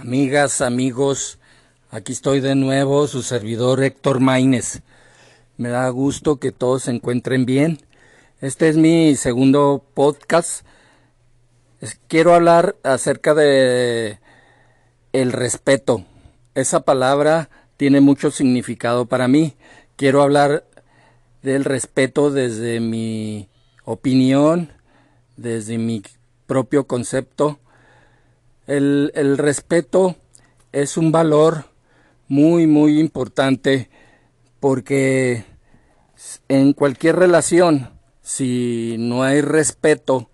Amigas, amigos, aquí estoy de nuevo, su servidor Héctor Maínez. Me da gusto que todos se encuentren bien. Este es mi segundo podcast. Quiero hablar acerca de el respeto. Esa palabra tiene mucho significado para mí. Quiero hablar del respeto desde mi opinión, desde mi propio concepto el, respeto es un valor muy, muy importante porque en cualquier relación, si no hay respeto,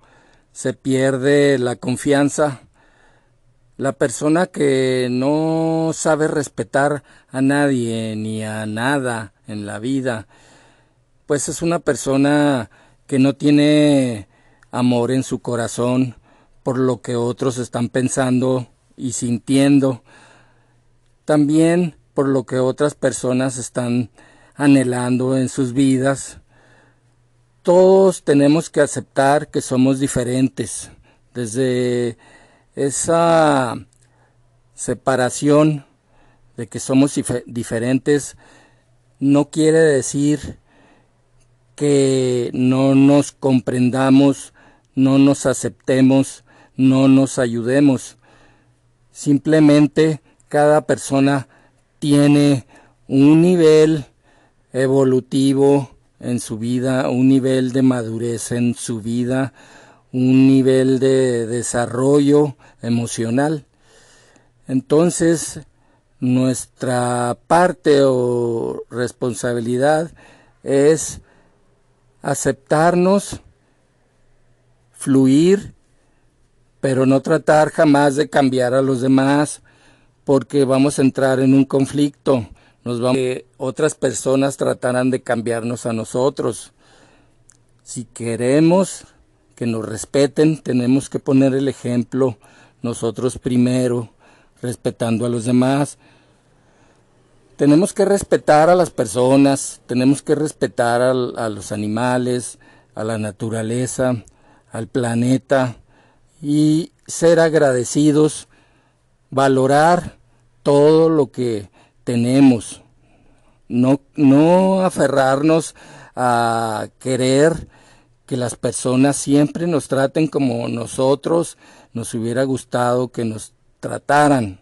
se pierde la confianza. La persona que no sabe respetar a nadie ni a nada en la vida, pues es una persona que no tiene amor en su corazón, por lo que otros están pensando y sintiendo, también por lo que otras personas están anhelando en sus vidas. Todos tenemos que aceptar que somos diferentes. Desde esa separación de que somos diferentes no quiere decir que no nos comprendamos, no nos aceptemos, no nos ayudemos. Simplemente cada persona tiene un nivel evolutivo en su vida, un nivel de madurez en su vida, un nivel de desarrollo emocional. Entonces, nuestra parte o responsabilidad es aceptarnos, fluir pero no tratar jamás de cambiar a los demás porque vamos a entrar en un conflicto. Nos vamos que otras personas tratarán de cambiarnos a nosotros. Si queremos que nos respeten, tenemos que poner el ejemplo nosotros primero, respetando a los demás. Tenemos que respetar a las personas, tenemos que respetar a, a los animales, a la naturaleza, al planeta, y ser agradecidos, valorar todo lo que tenemos, no, no aferrarnos a querer que las personas siempre nos traten como nosotros nos hubiera gustado que nos trataran.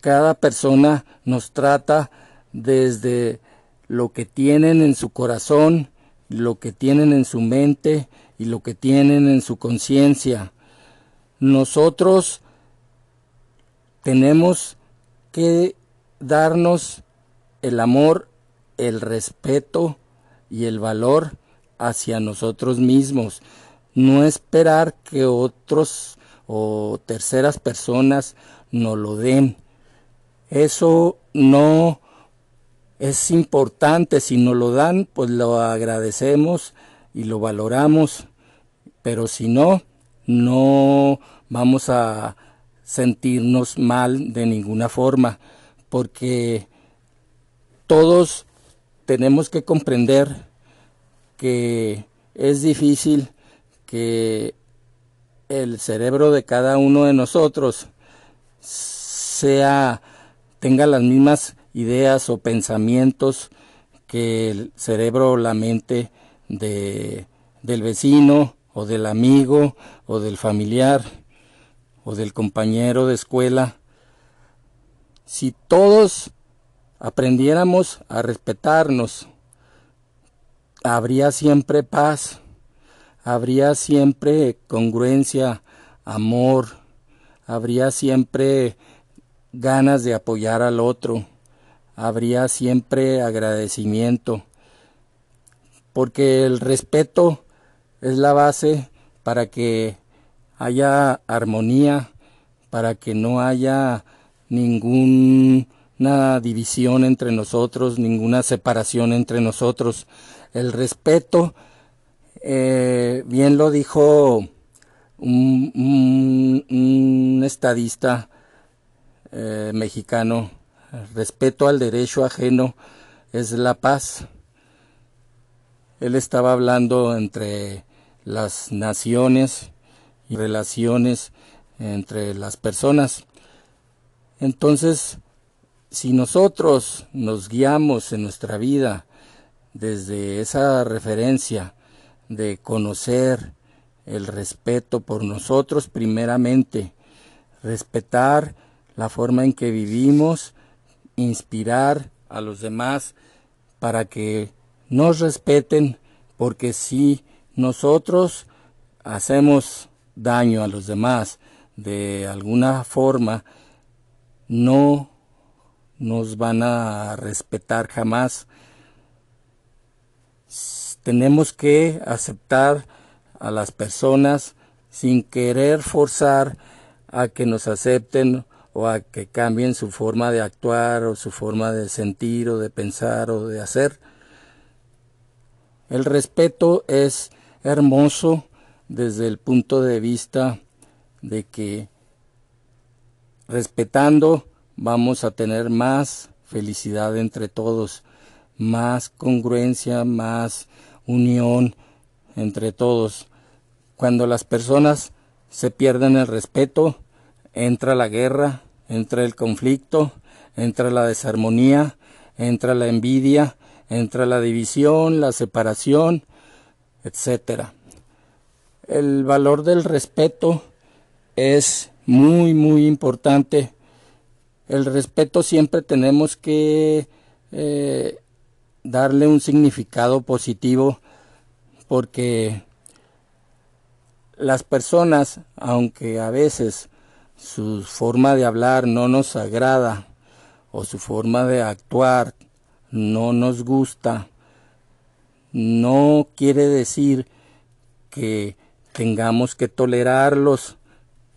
Cada persona nos trata desde lo que tienen en su corazón, lo que tienen en su mente y lo que tienen en su conciencia nosotros tenemos que darnos el amor, el respeto y el valor hacia nosotros mismos. No esperar que otros o terceras personas nos lo den. Eso no es importante. Si nos lo dan, pues lo agradecemos y lo valoramos. Pero si no, no vamos a sentirnos mal de ninguna forma, porque todos tenemos que comprender que es difícil que el cerebro de cada uno de nosotros sea tenga las mismas ideas o pensamientos que el cerebro o la mente de, del vecino o del amigo o del familiar o del compañero de escuela, si todos aprendiéramos a respetarnos, habría siempre paz, habría siempre congruencia, amor, habría siempre ganas de apoyar al otro, habría siempre agradecimiento, porque el respeto es la base para que haya armonía, para que no haya ninguna división entre nosotros, ninguna separación entre nosotros. El respeto, eh, bien lo dijo un, estadista eh, mexicano, respeto al derecho ajeno es la paz. Él estaba hablando entre las naciones y relaciones entre las personas. Entonces, si nosotros nos guiamos en nuestra vida desde esa referencia de conocer el respeto por nosotros primeramente, respetar la forma en que vivimos, inspirar a los demás para que nos respeten, porque si nosotros hacemos daño a los demás de alguna forma, no nos van a respetar jamás. Tenemos que aceptar a las personas sin querer forzar a que nos acepten o a que cambien su forma de actuar o su forma de sentir o de pensar o de hacer. El respeto es hermoso desde el punto de vista de que respetando vamos a tener más felicidad entre todos, más congruencia, más unión entre todos. Cuando las personas se pierden el respeto, entra la guerra, entra el conflicto, entra la desarmonía, entra la envidia, entra la división, la separación, etc. El valor del respeto es muy, muy importante. El respeto siempre tenemos que eh, darle un significado positivo porque las personas, aunque a veces su forma de hablar no nos agrada o su forma de actuar no nos gusta, no quiere decir que tengamos que tolerarlos,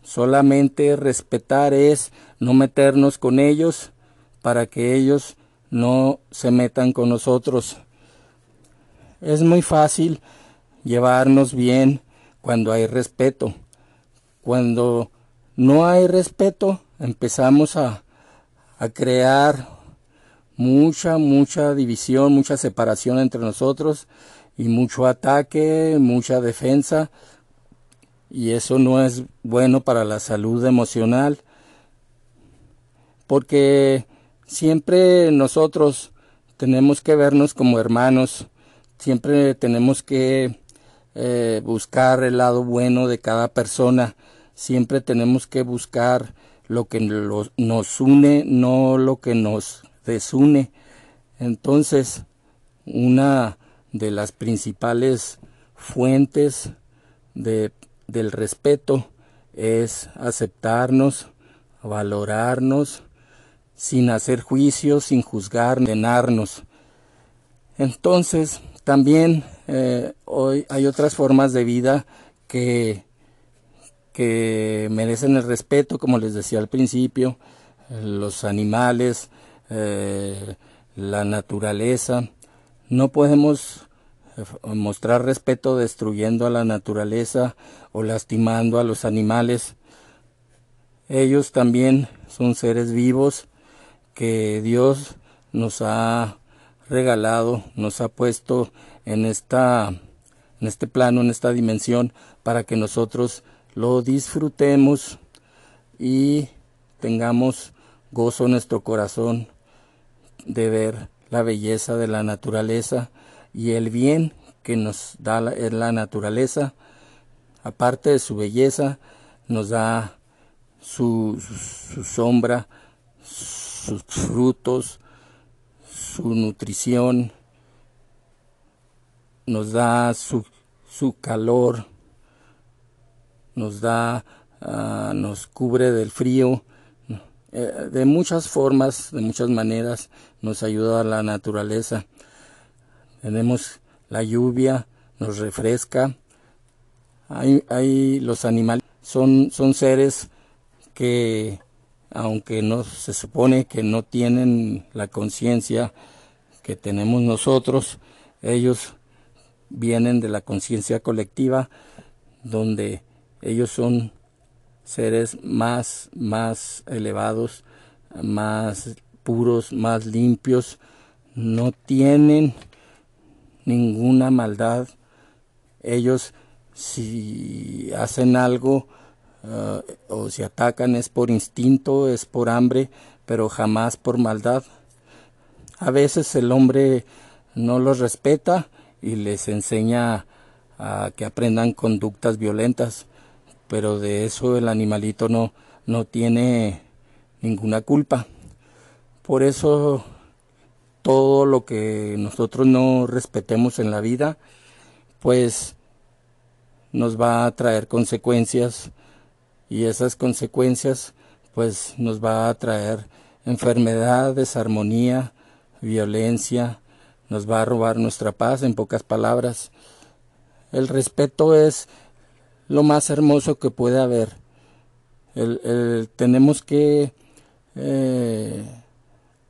solamente respetar es no meternos con ellos para que ellos no se metan con nosotros. Es muy fácil llevarnos bien cuando hay respeto. Cuando no hay respeto, empezamos a, a crear mucha, mucha división, mucha separación entre nosotros y mucho ataque, mucha defensa. Y eso no es bueno para la salud emocional, porque siempre nosotros tenemos que vernos como hermanos, siempre tenemos que eh, buscar el lado bueno de cada persona, siempre tenemos que buscar lo que nos une, no lo que nos desune. Entonces, una de las principales fuentes de, del respeto es aceptarnos, valorarnos, sin hacer juicios, sin juzgar, condenarnos. Entonces, también eh, hoy hay otras formas de vida que, que merecen el respeto, como les decía al principio, los animales, eh, la naturaleza. No podemos eh, mostrar respeto destruyendo a la naturaleza o lastimando a los animales. Ellos también son seres vivos que Dios nos ha regalado, nos ha puesto en esta en este plano, en esta dimensión para que nosotros lo disfrutemos y tengamos gozo en nuestro corazón de ver la belleza de la naturaleza y el bien que nos da la, la naturaleza, aparte de su belleza, nos da su, su sombra, sus frutos, su nutrición, nos da su, su calor, nos da, uh, nos cubre del frío, eh, de muchas formas, de muchas maneras, nos ayuda a la naturaleza. Tenemos la lluvia, nos refresca. Hay, hay los animales, son, son seres que aunque no se supone que no tienen la conciencia que tenemos nosotros, ellos vienen de la conciencia colectiva donde ellos son seres más más elevados, más puros, más limpios, no tienen ninguna maldad. Ellos si hacen algo ah, o si atacan es por instinto, es por hambre, pero jamás por maldad. A veces el hombre no los respeta y les enseña a que aprendan conductas violentas, pero de eso el animalito no, no tiene ninguna culpa. Por eso todo lo que nosotros no respetemos en la vida, pues nos va a traer consecuencias y esas consecuencias pues nos va a traer enfermedad, desarmonía, violencia, nos va a robar nuestra paz, en pocas palabras. El respeto es lo más hermoso que puede haber. El, tenemos que eh,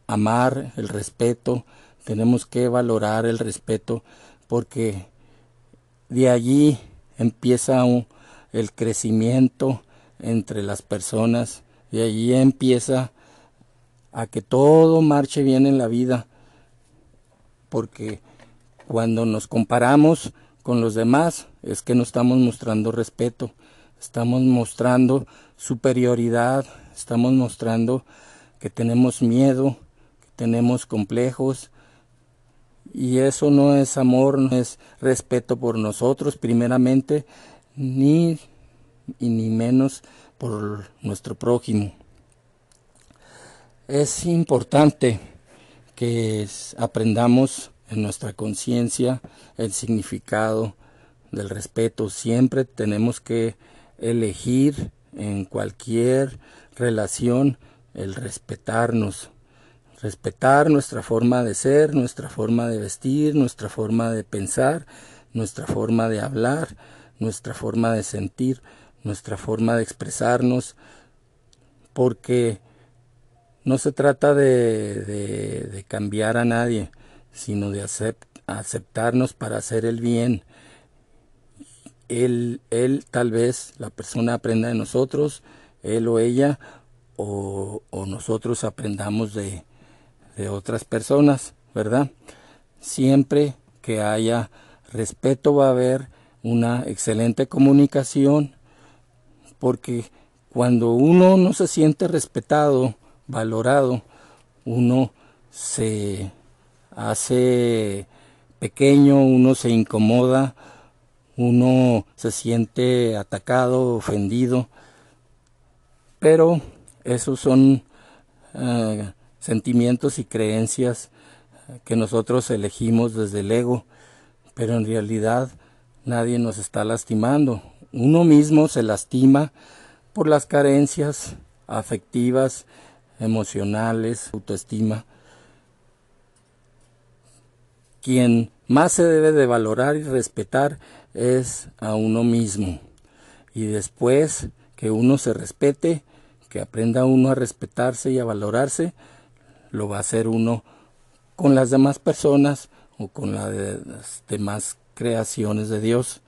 amar el respeto, tenemos que valorar el respeto, porque de allí empieza el crecimiento entre las personas, de allí empieza a que todo marche bien en la vida, porque cuando nos comparamos con los demás es que no estamos mostrando respeto, estamos mostrando superioridad, estamos mostrando que tenemos miedo, tenemos complejos y eso no es amor, no es respeto por nosotros primeramente, ni y ni menos por nuestro prójimo. Es importante que aprendamos en nuestra conciencia el significado del respeto. Siempre tenemos que elegir en cualquier relación el respetarnos, respetar nuestra forma de ser, nuestra forma de vestir, nuestra forma de pensar, nuestra forma de hablar, nuestra forma de sentir, nuestra forma de expresarnos, porque no se trata de, de, cambiar a nadie, sino de aceptarnos para hacer el bien. Él, él, tal vez, la persona aprenda de nosotros, él o ella, o, nosotros aprendamos de, de otras personas, ¿verdad? Siempre que haya respeto va a haber una excelente comunicación, porque cuando uno no se siente respetado, valorado, uno se hace pequeño, uno se incomoda, uno se siente atacado, ofendido, pero esos son eh, sentimientos y creencias que nosotros elegimos desde el ego, pero en realidad nadie nos está lastimando. Uno mismo se lastima por las carencias afectivas, emocionales, autoestima. Quien más se debe de valorar y respetar es a uno mismo. Y después que uno se respete, que aprenda uno a respetarse y a valorarse, lo va a hacer uno con las demás personas o con las demás creaciones de Dios.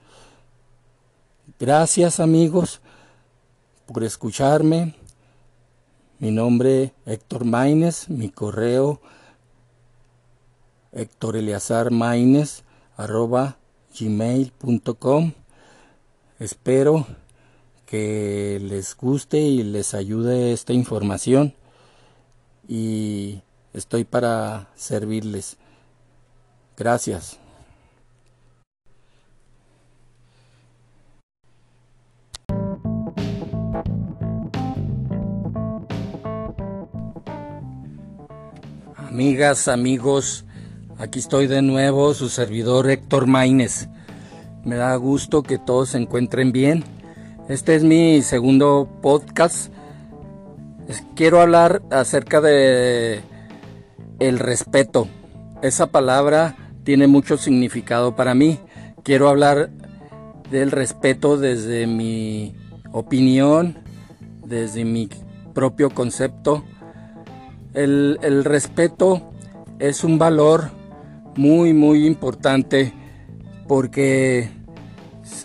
Gracias amigos por escucharme. Mi nombre Héctor Maines, mi correo Héctor Eleazar Maines arroba gmail.com. Espero que les guste y les ayude esta información y estoy para servirles. Gracias. Amigas, amigos, aquí estoy de nuevo, su servidor Héctor Maínez. Me da gusto que todos se encuentren bien. Este es mi segundo podcast quiero hablar acerca de el respeto. Esa palabra tiene mucho significado para mí. Quiero hablar del respeto desde mi opinión, desde mi propio concepto. El, el respeto es un valor muy, muy importante porque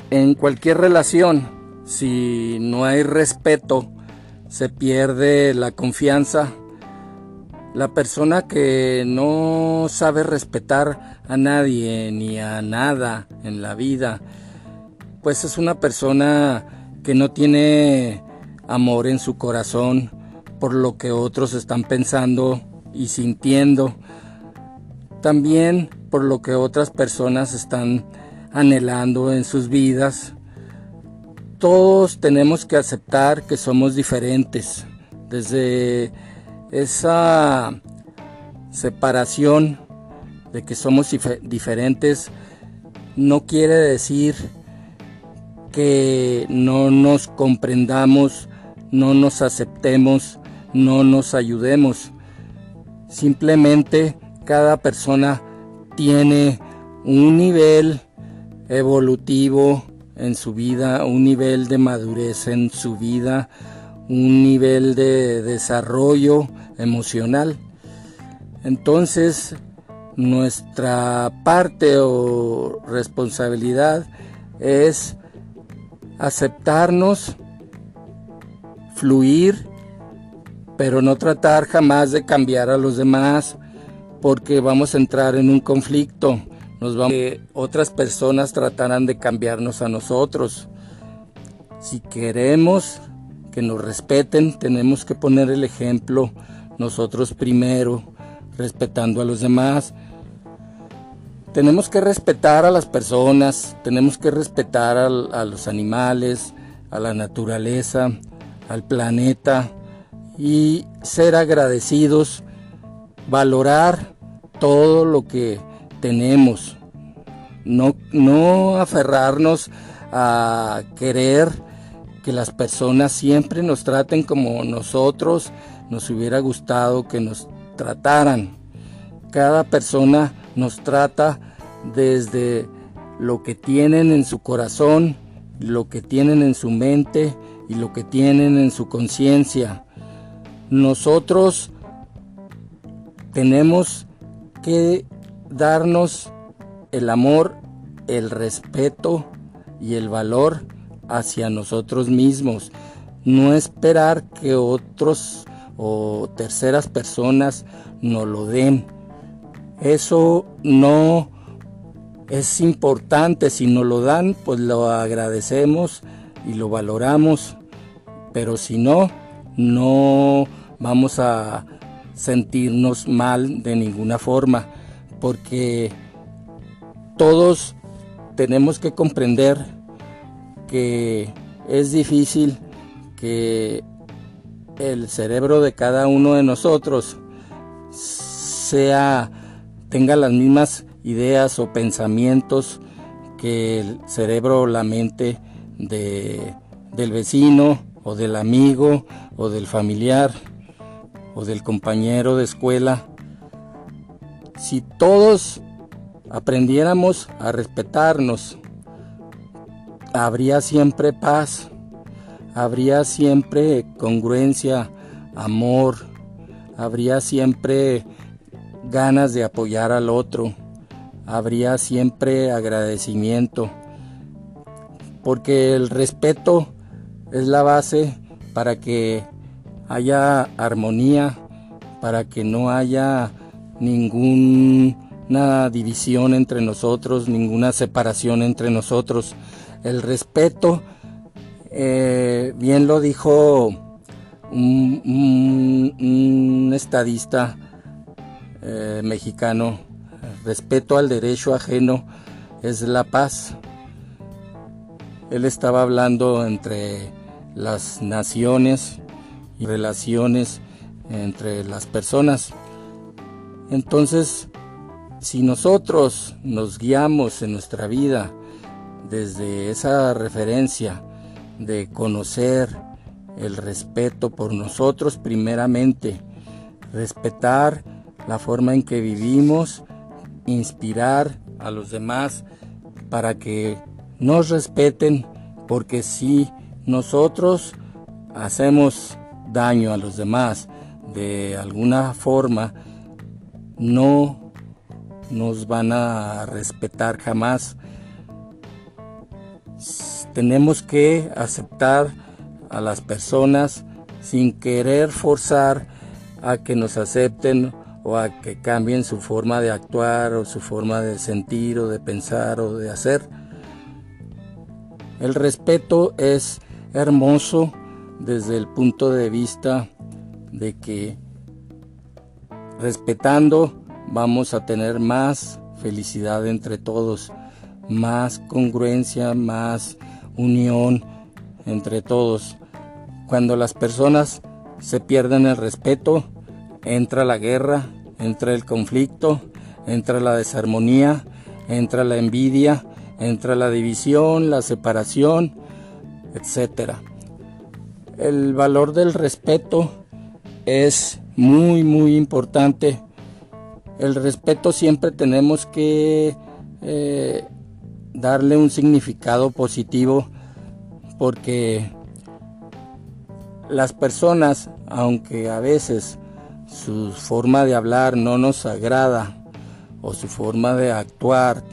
en cualquier relación, si no hay respeto, se pierde la confianza. La persona que no sabe respetar a nadie ni a nada en la vida, pues es una persona que no tiene amor en su corazón por lo que otros están pensando y sintiendo, también por lo que otras personas están anhelando en sus vidas. Todos tenemos que aceptar que somos diferentes. Desde esa separación de que somos diferentes no quiere decir que no nos comprendamos, no nos aceptemos, no nos ayudemos. Simplemente cada persona tiene un nivel evolutivo en su vida, un nivel de madurez en su vida, un nivel de desarrollo emocional. Entonces, nuestra parte o responsabilidad es aceptarnos, fluir, pero no tratar jamás de cambiar a los demás porque vamos a entrar en un conflicto. Nos vamos que otras personas tratarán de cambiarnos a nosotros. Si queremos que nos respeten, tenemos que poner el ejemplo nosotros primero, respetando a los demás. Tenemos que respetar a las personas, tenemos que respetar a, los animales, a la naturaleza, al planeta y ser agradecidos, valorar todo lo que tenemos, no, no aferrarnos a querer que las personas siempre nos traten como nosotros nos hubiera gustado que nos trataran. Cada persona nos trata desde lo que tienen en su corazón, lo que tienen en su mente y lo que tienen en su conciencia. Nosotros tenemos que darnos el amor, el respeto y el valor hacia nosotros mismos. No esperar que otros o terceras personas nos lo den. Eso no es importante. Si nos lo dan, pues lo agradecemos y lo valoramos. Pero si no, no vamos a sentirnos mal de ninguna forma. Porque todos tenemos que comprender que es difícil que el cerebro de cada uno de nosotros sea tenga las mismas ideas o pensamientos que el cerebro o la mente de, del vecino o del amigo o del familiar o del compañero de escuela. Si todos aprendiéramos a respetarnos, habría siempre paz habría siempre congruencia, amor, habría siempre ganas de apoyar al otro, habría siempre agradecimiento, porque el respeto es la base para que haya armonía, para que no haya ninguna división entre nosotros, ninguna separación entre nosotros. El respeto eh, bien lo dijo un, estadista eh, mexicano, respeto al derecho ajeno es la paz. Él estaba hablando entre las naciones relaciones entre las personas. Entonces, si nosotros nos guiamos en nuestra vida desde esa referencia, de conocer el respeto por nosotros primeramente, respetar la forma en que vivimos, inspirar a los demás para que nos respeten, porque si nosotros hacemos daño a los demás de alguna forma, no nos van a respetar jamás tenemos que aceptar a las personas sin querer forzar a que nos acepten o a que cambien su forma de actuar o su forma de sentir o de pensar o de hacer. El respeto es hermoso desde el punto de vista de que respetando vamos a tener más felicidad entre todos, más congruencia, más unión entre todos. Cuando las personas se pierden el respeto, entra la guerra, entra el conflicto, entra la desarmonía, entra la envidia, entra la división, la separación, etc. El valor del respeto es muy, muy importante. El respeto siempre tenemos que eh, darle un significado positivo porque las personas, aunque a veces su forma de hablar no nos agrada o su forma de actuar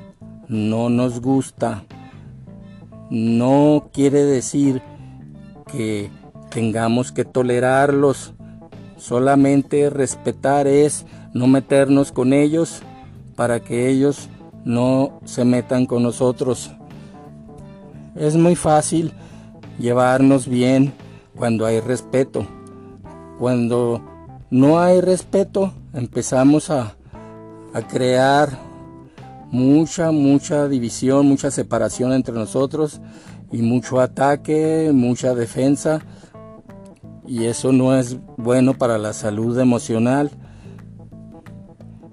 no nos gusta, no quiere decir que tengamos que tolerarlos. Solamente respetar es no meternos con ellos para que ellos no se metan con nosotros. Es muy fácil llevarnos bien cuando hay respeto. Cuando no hay respeto, empezamos a, a crear mucha, mucha división, mucha separación entre nosotros y mucho ataque, mucha defensa. Y eso no es bueno para la salud emocional.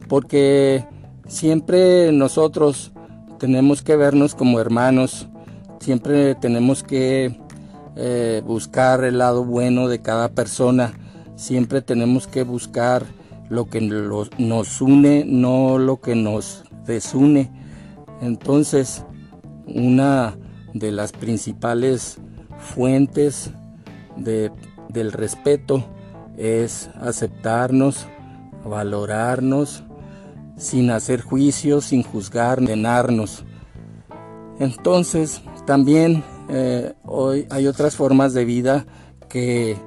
Porque siempre nosotros tenemos que vernos como hermanos. Siempre tenemos que eh, buscar el lado bueno de cada persona. Siempre tenemos que buscar lo que nos une, no lo que nos desune. Entonces, una de las principales fuentes del respeto es aceptarnos, valorarnos, sin hacer juicios, sin juzgar, condenarnos. Entonces, también eh, hoy hay otras formas de vida que,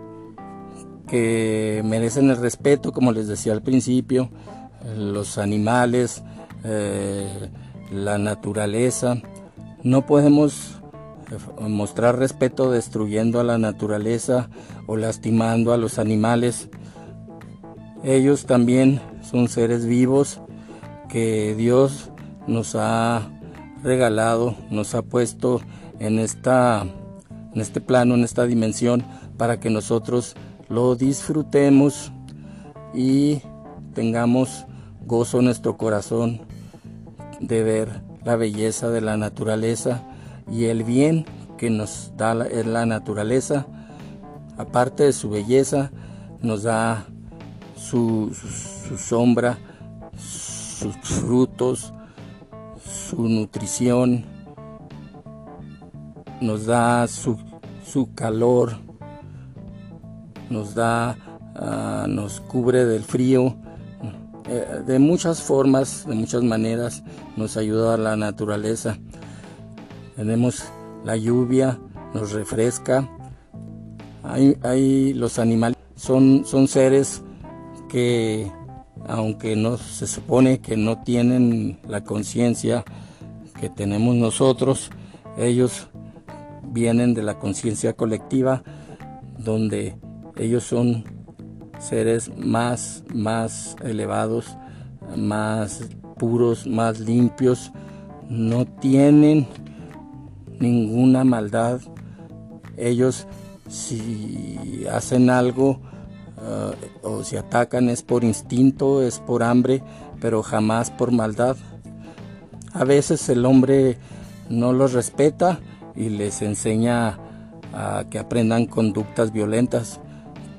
que merecen el respeto, como les decía al principio, los animales, eh, la naturaleza. No podemos mostrar respeto destruyendo a la naturaleza o lastimando a los animales. Ellos también son seres vivos que Dios nos ha regalado, nos ha puesto en, esta, en este plano, en esta dimensión, para que nosotros lo disfrutemos y tengamos gozo en nuestro corazón de ver la belleza de la naturaleza y el bien que nos da la, la naturaleza, aparte de su belleza, nos da su, sombra, sus frutos, su nutrición, nos da su, calor, nos da, ah, nos cubre del frío, eh, de muchas formas, de muchas maneras nos ayuda a la naturaleza. Tenemos la lluvia, nos refresca. Hay, los animales son, son seres que aunque no se supone que no tienen la conciencia que tenemos nosotros, ellos vienen de la conciencia colectiva, donde ellos son seres más, más elevados, más puros, más limpios, no tienen ninguna maldad. Ellos si hacen algo uh, o si atacan es por instinto, es por hambre, pero jamás por maldad. A veces el hombre no los respeta y les enseña a que aprendan conductas violentas,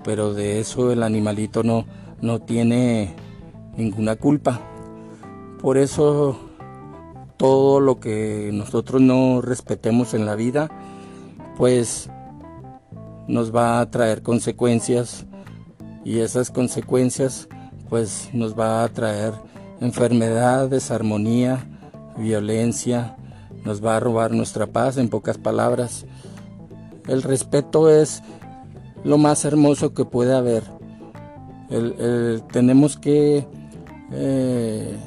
pero de eso el animalito no, no tiene ninguna culpa. Por eso todo lo que nosotros no respetemos en la vida, pues nos va a traer consecuencias y esas consecuencias pues nos va a traer enfermedad, desarmonía, violencia, nos va a robar nuestra paz, en pocas palabras. El respeto es lo más hermoso que puede haber. tenemos que eh,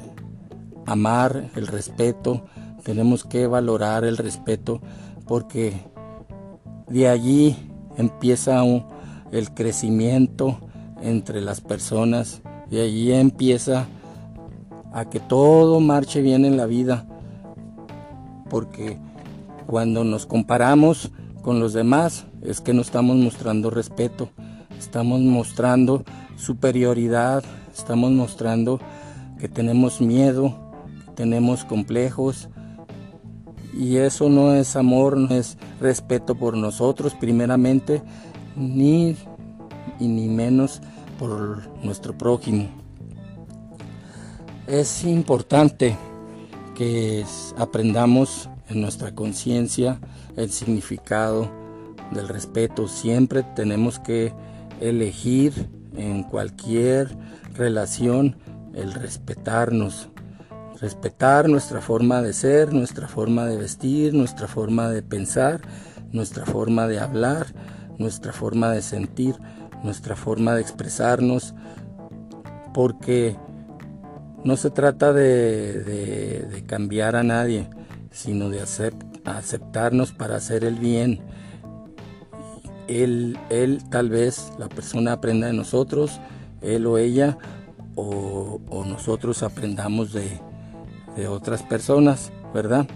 amar el respeto, tenemos que valorar el respeto, porque de allí empieza el crecimiento entre las personas, de allí empieza a que todo marche bien en la vida, porque cuando nos comparamos con los demás es que no estamos mostrando respeto, estamos mostrando superioridad, estamos mostrando que tenemos miedo, tenemos complejos, y eso no es amor, no es respeto por nosotros primeramente, ni y ni menos por nuestro prójimo. Es importante que aprendamos en nuestra conciencia el significado del respeto. Siempre tenemos que elegir en cualquier relación el respetarnos, respetar nuestra forma de ser, nuestra forma de vestir, nuestra forma de pensar, nuestra forma de hablar, nuestra forma de sentir, nuestra forma de expresarnos, porque no se trata de, cambiar a nadie, sino de aceptarnos para hacer el bien. Él, él, tal vez, la persona aprenda de nosotros, él o ella, o nosotros aprendamos de, de otras personas, ¿verdad?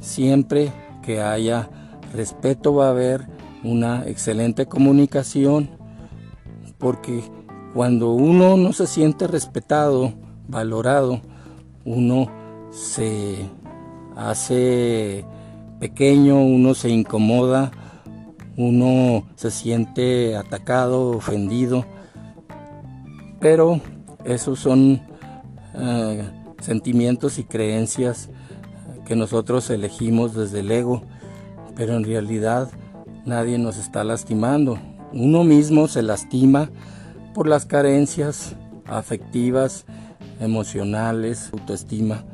Siempre que haya respeto va a haber una excelente comunicación, porque cuando uno no se siente respetado, valorado, uno se hace pequeño, uno se incomoda, uno se siente atacado, ofendido, pero esos son eh, sentimientos y creencias que nosotros elegimos desde el ego, pero en realidad nadie nos está lastimando. Uno mismo se lastima por las carencias afectivas, emocionales, autoestima.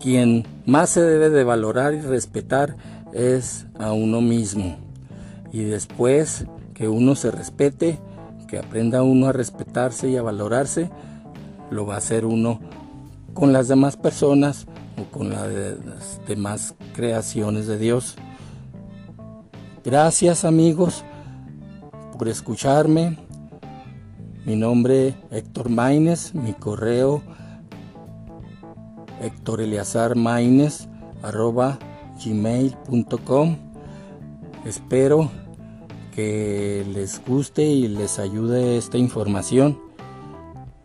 Quien más se debe de valorar y respetar es a uno mismo. Y después que uno se respete, que aprenda uno a respetarse y a valorarse, lo va a hacer uno con las demás personas o con las demás creaciones de Dios. Gracias amigos por escucharme. Mi nombre Héctor Maines, mi correo Héctor Eleazar Maines gmail.com. Espero que les guste y les ayude esta información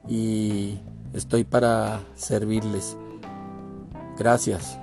y estoy para servirles. Gracias.